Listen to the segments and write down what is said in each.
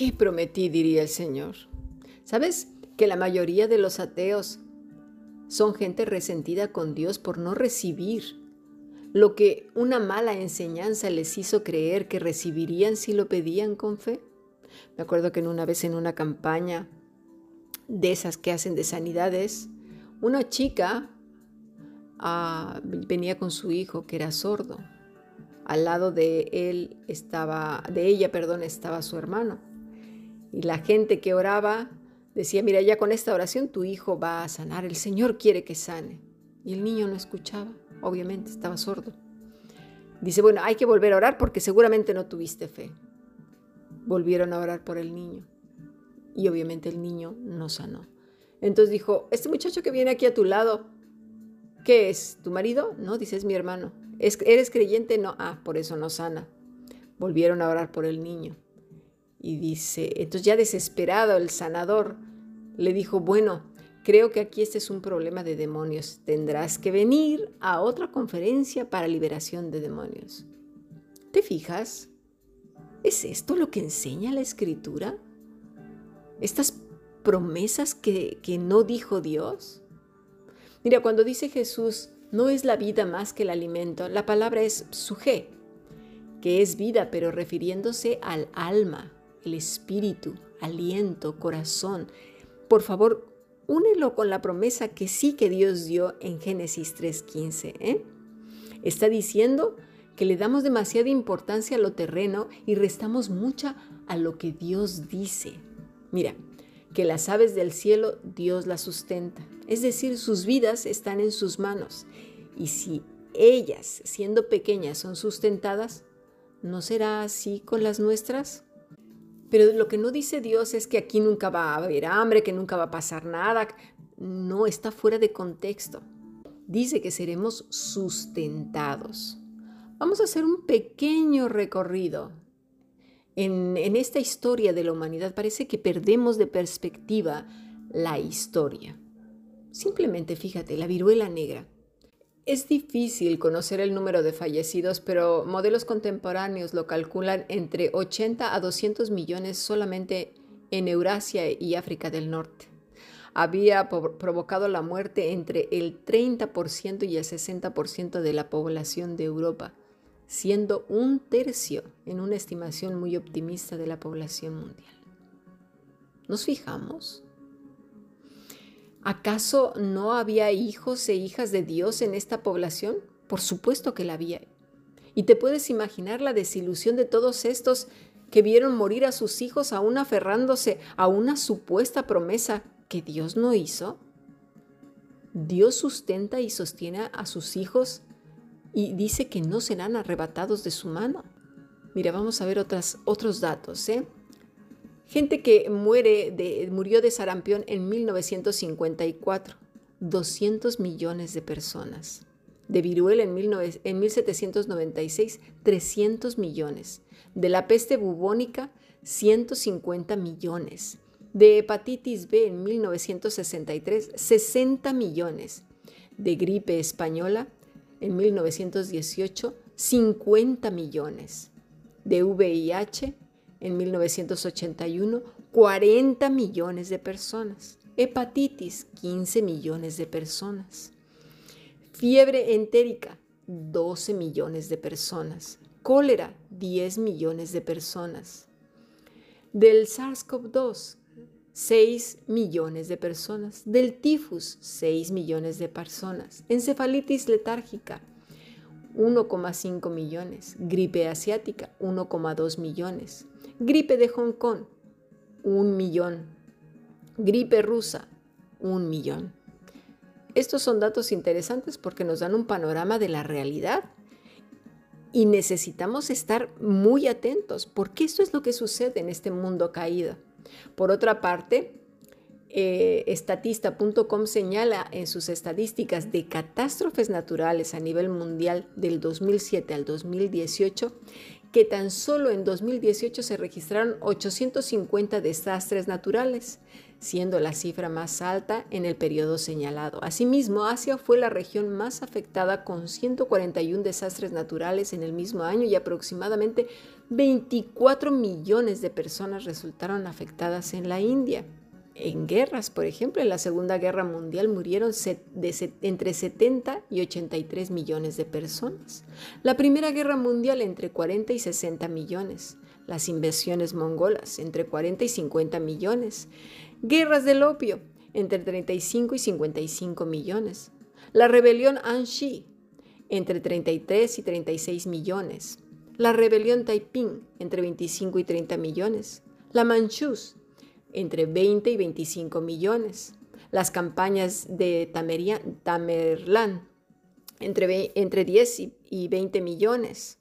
¿Qué prometí? diría el Señor. ¿Sabes que la mayoría de los ateos son gente resentida con Dios por no recibir lo que una mala enseñanza les hizo creer que recibirían si lo pedían con fe? Me acuerdo que en una vez en una campaña de esas que hacen de sanidades, una chica ah, venía con su hijo que era sordo. Al lado de él estaba, de ella, perdón, estaba su hermano. Y la gente que oraba decía, mira, ya con esta oración tu hijo va a sanar, el Señor quiere que sane. Y el niño no escuchaba, obviamente estaba sordo. Dice, bueno, hay que volver a orar porque seguramente no tuviste fe. Volvieron a orar por el niño y obviamente el niño no sanó. Entonces dijo, este muchacho que viene aquí a tu lado, ¿qué es? ¿Tu marido? No, dice, es mi hermano. ¿Eres creyente? No, ah, por eso no sana. Volvieron a orar por el niño. Y dice, entonces ya desesperado el sanador le dijo, bueno, creo que aquí este es un problema de demonios. Tendrás que venir a otra conferencia para liberación de demonios. ¿Te fijas? ¿Es esto lo que enseña la escritura? estas promesas que, no dijo Dios? Mira, cuando dice Jesús, no es la vida más que el alimento, la palabra es suje, que es vida, pero refiriéndose al alma, el espíritu, aliento, corazón. Por favor, únelo con la promesa que sí que Dios dio en Génesis 3.15. ¿eh? Está diciendo que le damos demasiada importancia a lo terreno y restamos mucha a lo que Dios dice. Mira, que las aves del cielo Dios las sustenta, es decir, sus vidas están en sus manos. Y si ellas, siendo pequeñas, son sustentadas, ¿no será así con las nuestras? Pero lo que no dice Dios es que aquí nunca va a haber hambre, que nunca va a pasar nada. No, está fuera de contexto. Dice que seremos sustentados. Vamos a hacer un pequeño recorrido en, esta historia de la humanidad parece que perdemos de perspectiva la historia. Simplemente fíjate, la viruela negra. Es difícil conocer el número de fallecidos, pero modelos contemporáneos lo calculan entre 80 a 200 millones solamente en Eurasia y África del Norte. Había provocado la muerte entre el 30% y el 60% de la población de Europa siendo un tercio en una estimación muy optimista de la población mundial. ¿Nos fijamos? ¿Acaso no había hijos e hijas de Dios en esta población? Por supuesto que la había. Y te puedes imaginar la desilusión de todos estos que vieron morir a sus hijos aún aferrándose a una supuesta promesa que Dios no hizo. Dios sustenta y sostiene a sus hijos y dice que no serán arrebatados de su mano. Mira, vamos a ver otras, otros datos. ¿eh? Gente que murió de sarampión en 1954, 200 millones de personas. De viruela en, en 1796, 300 millones. De la peste bubónica, 150 millones. De hepatitis B en 1963, 60 millones. De gripe española, en 1918 50 millones. De VIH en 1981 40 millones de personas. Hepatitis 15 millones de personas. Fiebre entérica 12 millones de personas. Cólera 10 millones de personas. Del SARS-CoV-2 6 millones de personas, del tifus 6 millones de personas, encefalitis letárgica 1,5 millones, gripe asiática 1,2 millones, gripe de Hong Kong 1 millón, gripe rusa 1 millón. Estos son datos interesantes porque nos dan un panorama de la realidad y necesitamos estar muy atentos porque esto es lo que sucede en este mundo caído. Por otra parte, eh, estatista.com señala en sus estadísticas de catástrofes naturales a nivel mundial del 2007 al 2018 que tan solo en 2018 se registraron 850 desastres naturales, siendo la cifra más alta en el periodo señalado. Asimismo, Asia fue la región más afectada con 141 desastres naturales en el mismo año y aproximadamente 24 millones de personas resultaron afectadas en la India en guerras, por ejemplo, en la Segunda Guerra Mundial murieron entre 70 y 83 millones de personas. La Primera Guerra Mundial entre 40 y 60 millones. Las invasiones mongolas entre 40 y 50 millones. Guerras del opio entre 35 y 55 millones. La rebelión Anxi entre 33 y 36 millones. La rebelión Taiping entre 25 y 30 millones. La Manchus entre 20 y 25 millones. Las campañas de Tamerlán, entre, entre 10 y 20 millones.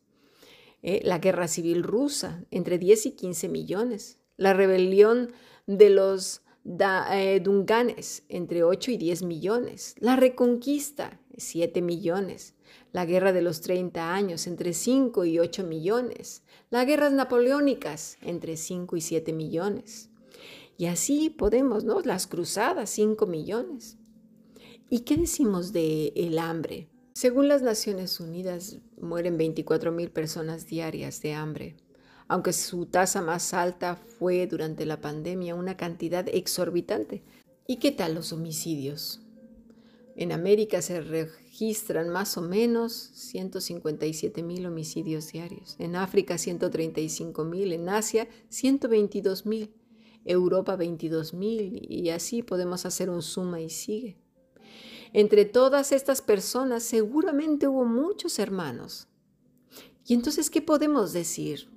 Eh, la guerra civil rusa, entre 10 y 15 millones. La rebelión de los eh, Dunganes, entre 8 y 10 millones. La reconquista, 7 millones. La guerra de los 30 años, entre 5 y 8 millones. Las guerras napoleónicas, entre 5 y 7 millones. Y así podemos, ¿no? Las cruzadas, 5 millones. ¿Y qué decimos de el hambre? Según las Naciones Unidas, mueren 24 mil personas diarias de hambre, aunque su tasa más alta fue durante la pandemia una cantidad exorbitante. ¿Y qué tal los homicidios? En América se registran más o menos 157 mil homicidios diarios, en África 135 mil, en Asia 122 mil. Europa 22.000 y así podemos hacer un suma y sigue. Entre todas estas personas seguramente hubo muchos hermanos. ¿Y entonces qué podemos decir?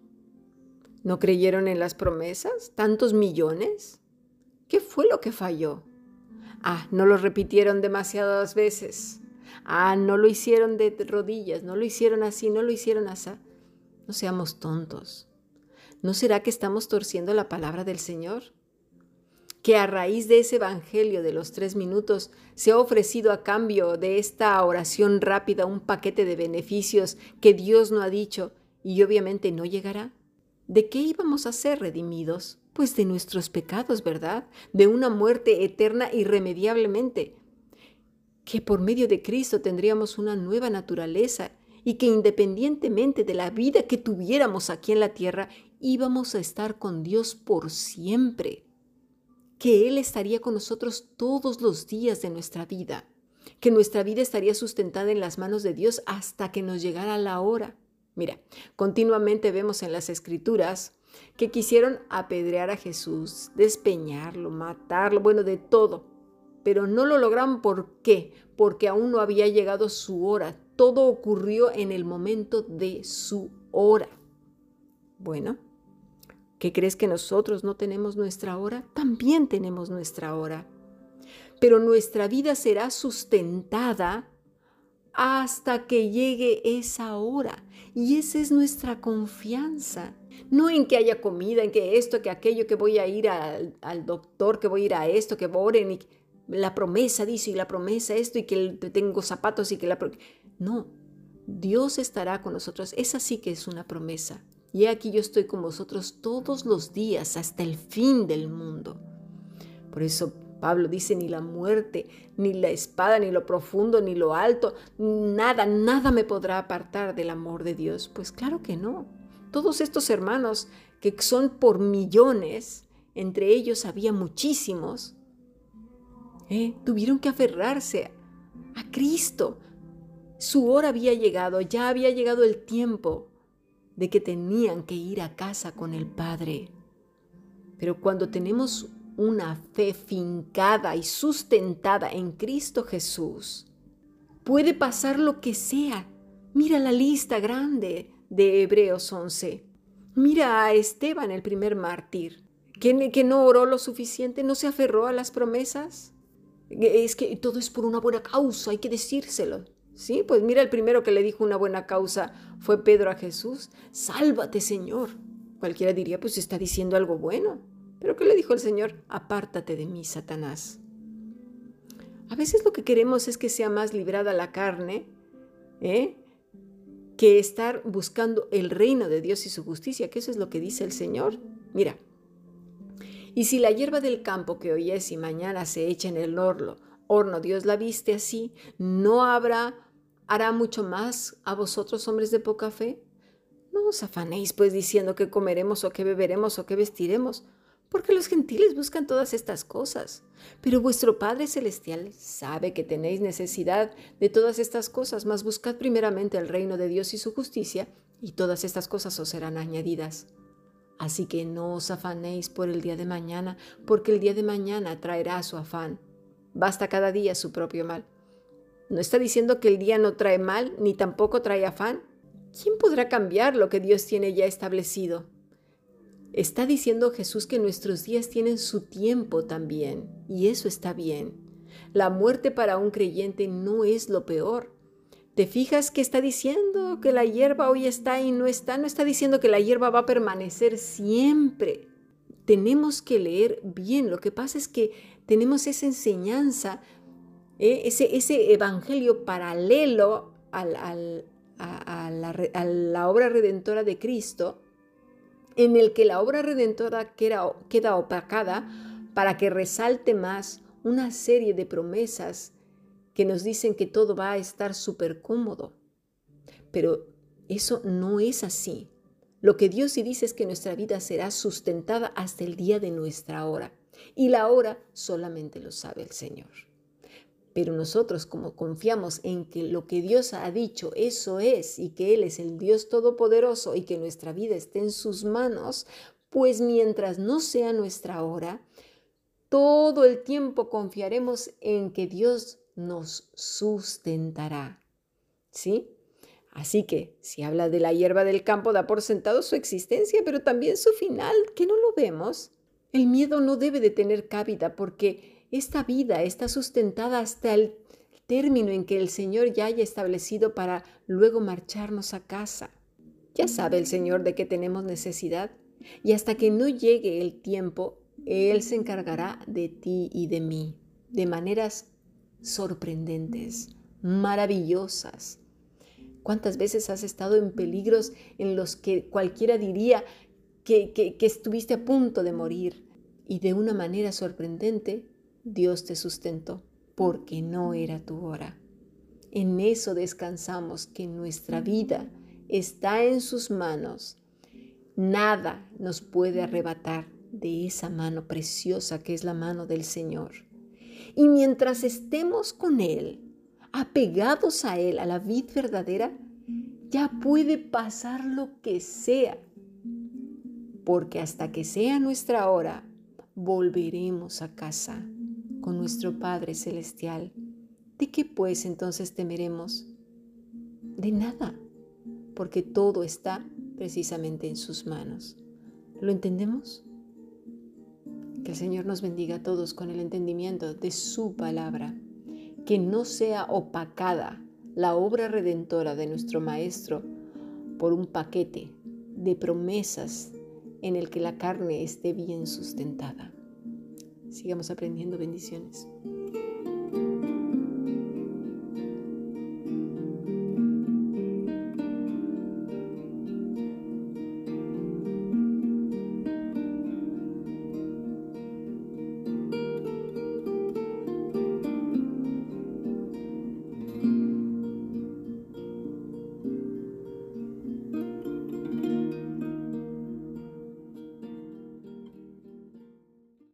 ¿No creyeron en las promesas? ¿Tantos millones? ¿Qué fue lo que falló? Ah, no lo repitieron demasiadas veces. Ah, no lo hicieron de rodillas, no lo hicieron así, no lo hicieron así. No seamos tontos. ¿No será que estamos torciendo la palabra del Señor? Que a raíz de ese Evangelio de los tres minutos se ha ofrecido a cambio de esta oración rápida un paquete de beneficios que Dios no ha dicho y obviamente no llegará. ¿De qué íbamos a ser redimidos? Pues de nuestros pecados, ¿verdad? De una muerte eterna irremediablemente. Que por medio de Cristo tendríamos una nueva naturaleza y que independientemente de la vida que tuviéramos aquí en la tierra, íbamos a estar con Dios por siempre, que Él estaría con nosotros todos los días de nuestra vida, que nuestra vida estaría sustentada en las manos de Dios hasta que nos llegara la hora. Mira, continuamente vemos en las escrituras que quisieron apedrear a Jesús, despeñarlo, matarlo, bueno, de todo, pero no lo lograron. ¿Por qué? Porque aún no había llegado su hora. Todo ocurrió en el momento de su hora. Bueno, ¿qué crees que nosotros no tenemos nuestra hora? También tenemos nuestra hora. Pero nuestra vida será sustentada hasta que llegue esa hora. Y esa es nuestra confianza. No en que haya comida, en que esto, que aquello, que voy a ir al, doctor, que voy a ir a esto, que oren. Y la promesa dice, y la promesa esto, y que tengo zapatos y que la... No, Dios estará con nosotros. Esa sí que es una promesa. Y aquí yo estoy con vosotros todos los días hasta el fin del mundo. Por eso Pablo dice, ni la muerte, ni la espada, ni lo profundo, ni lo alto, nada, nada me podrá apartar del amor de Dios. Pues claro que no. Todos estos hermanos, que son por millones, entre ellos había muchísimos, ¿eh? tuvieron que aferrarse a Cristo, su hora había llegado, ya había llegado el tiempo de que tenían que ir a casa con el Padre. Pero cuando tenemos una fe fincada y sustentada en Cristo Jesús, puede pasar lo que sea. Mira la lista grande de Hebreos 11. Mira a Esteban, el primer mártir, que, que no oró lo suficiente, no se aferró a las promesas. Es que todo es por una buena causa, hay que decírselo. Sí, pues mira, el primero que le dijo una buena causa fue Pedro a Jesús. Sálvate, Señor. Cualquiera diría, pues está diciendo algo bueno. Pero ¿qué le dijo el Señor? Apártate de mí, Satanás. A veces lo que queremos es que sea más librada la carne, ¿eh? que estar buscando el reino de Dios y su justicia, que eso es lo que dice el Señor. Mira, y si la hierba del campo que hoy es y mañana se echa en el horno, horno Dios la viste así, ¿no habrá, hará mucho más a vosotros hombres de poca fe? No os afanéis pues diciendo que comeremos o que beberemos o que vestiremos, porque los gentiles buscan todas estas cosas. Pero vuestro Padre Celestial sabe que tenéis necesidad de todas estas cosas, mas buscad primeramente el reino de Dios y su justicia, y todas estas cosas os serán añadidas. Así que no os afanéis por el día de mañana, porque el día de mañana traerá su afán. Basta cada día su propio mal. ¿No está diciendo que el día no trae mal, ni tampoco trae afán? ¿Quién podrá cambiar lo que Dios tiene ya establecido? Está diciendo Jesús que nuestros días tienen su tiempo también, y eso está bien. La muerte para un creyente no es lo peor. ¿Te fijas que está diciendo que la hierba hoy está y no está? No está diciendo que la hierba va a permanecer siempre. Tenemos que leer bien. Lo que pasa es que tenemos esa enseñanza, ¿eh? ese, ese, evangelio paralelo al, a, la, obra redentora de Cristo, en el que la obra redentora queda, queda opacada para que resalte más una serie de promesas que nos dicen que todo va a estar súper cómodo. Pero eso no es así. Lo que Dios sí dice es que nuestra vida será sustentada hasta el día de nuestra hora. Y la hora solamente lo sabe el Señor. Pero nosotros como confiamos en que lo que Dios ha dicho, eso es, y que Él es el Dios Todopoderoso y que nuestra vida esté en sus manos, pues mientras no sea nuestra hora, todo el tiempo confiaremos en que Dios nos sustentará. ¿Sí? Así que si habla de la hierba del campo, da por sentado su existencia, pero también su final, que no lo vemos. El miedo no debe de tener cabida porque esta vida está sustentada hasta el término en que el Señor ya haya establecido para luego marcharnos a casa. Ya sabe el Señor de qué tenemos necesidad y hasta que no llegue el tiempo, Él se encargará de ti y de mí, de maneras sorprendentes, maravillosas. ¿Cuántas veces has estado en peligros en los que cualquiera diría que, que, estuviste a punto de morir? Y de una manera sorprendente, Dios te sustentó porque no era tu hora. En eso descansamos que nuestra vida está en sus manos. Nada nos puede arrebatar de esa mano preciosa que es la mano del Señor. Y mientras estemos con Él, apegados a Él, a la vid verdadera, ya puede pasar lo que sea. Porque hasta que sea nuestra hora, volveremos a casa con nuestro Padre Celestial. ¿De qué pues entonces temeremos? De nada, porque todo está precisamente en sus manos. ¿Lo entendemos? Que el Señor nos bendiga a todos con el entendimiento de su palabra. Que no sea opacada la obra redentora de nuestro Maestro por un paquete de promesas en el que la carne esté bien sustentada. Sigamos aprendiendo bendiciones.